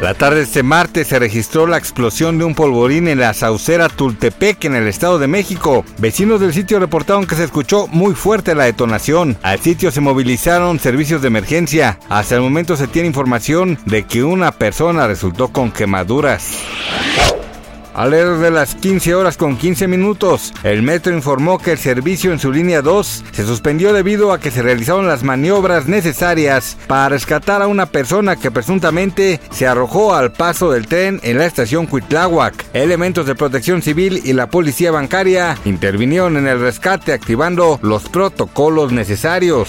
La tarde de este martes se registró la explosión de un polvorín en la saucera Tultepec en el Estado de México. Vecinos del sitio reportaron que se escuchó muy fuerte la detonación. Al sitio se movilizaron servicios de emergencia. Hasta el momento se tiene información de que una persona resultó con quemaduras. Alrededor de las 15 horas con 15 minutos, el metro informó que el servicio en su línea 2 se suspendió debido a que se realizaron las maniobras necesarias para rescatar a una persona que presuntamente se arrojó al paso del tren en la estación Cuitláhuac. Elementos de protección civil y la policía bancaria intervinieron en el rescate activando los protocolos necesarios.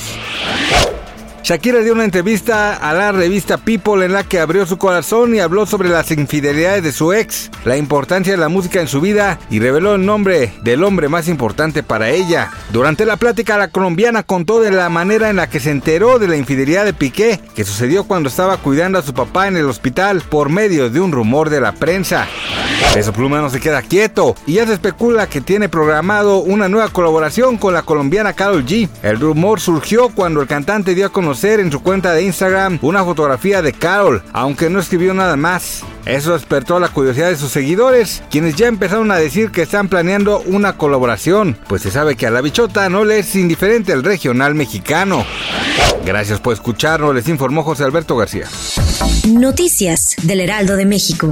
Shakira dio una entrevista a la revista People en la que abrió su corazón y habló sobre las infidelidades de su ex, la importancia de la música en su vida y reveló el nombre del hombre más importante para ella. Durante la plática la colombiana contó de la manera en la que se enteró de la infidelidad de Piqué, que sucedió cuando estaba cuidando a su papá en el hospital por medio de un rumor de la prensa. Eso Pluma no se queda quieto y ya se especula que tiene programado una nueva colaboración con la colombiana Carol G. El rumor surgió cuando el cantante dio a conocer en su cuenta de Instagram una fotografía de Carol, aunque no escribió nada más. Eso despertó la curiosidad de sus seguidores, quienes ya empezaron a decir que están planeando una colaboración, pues se sabe que a la bichota no le es indiferente el regional mexicano. Gracias por escucharnos, les informó José Alberto García. Noticias del Heraldo de México.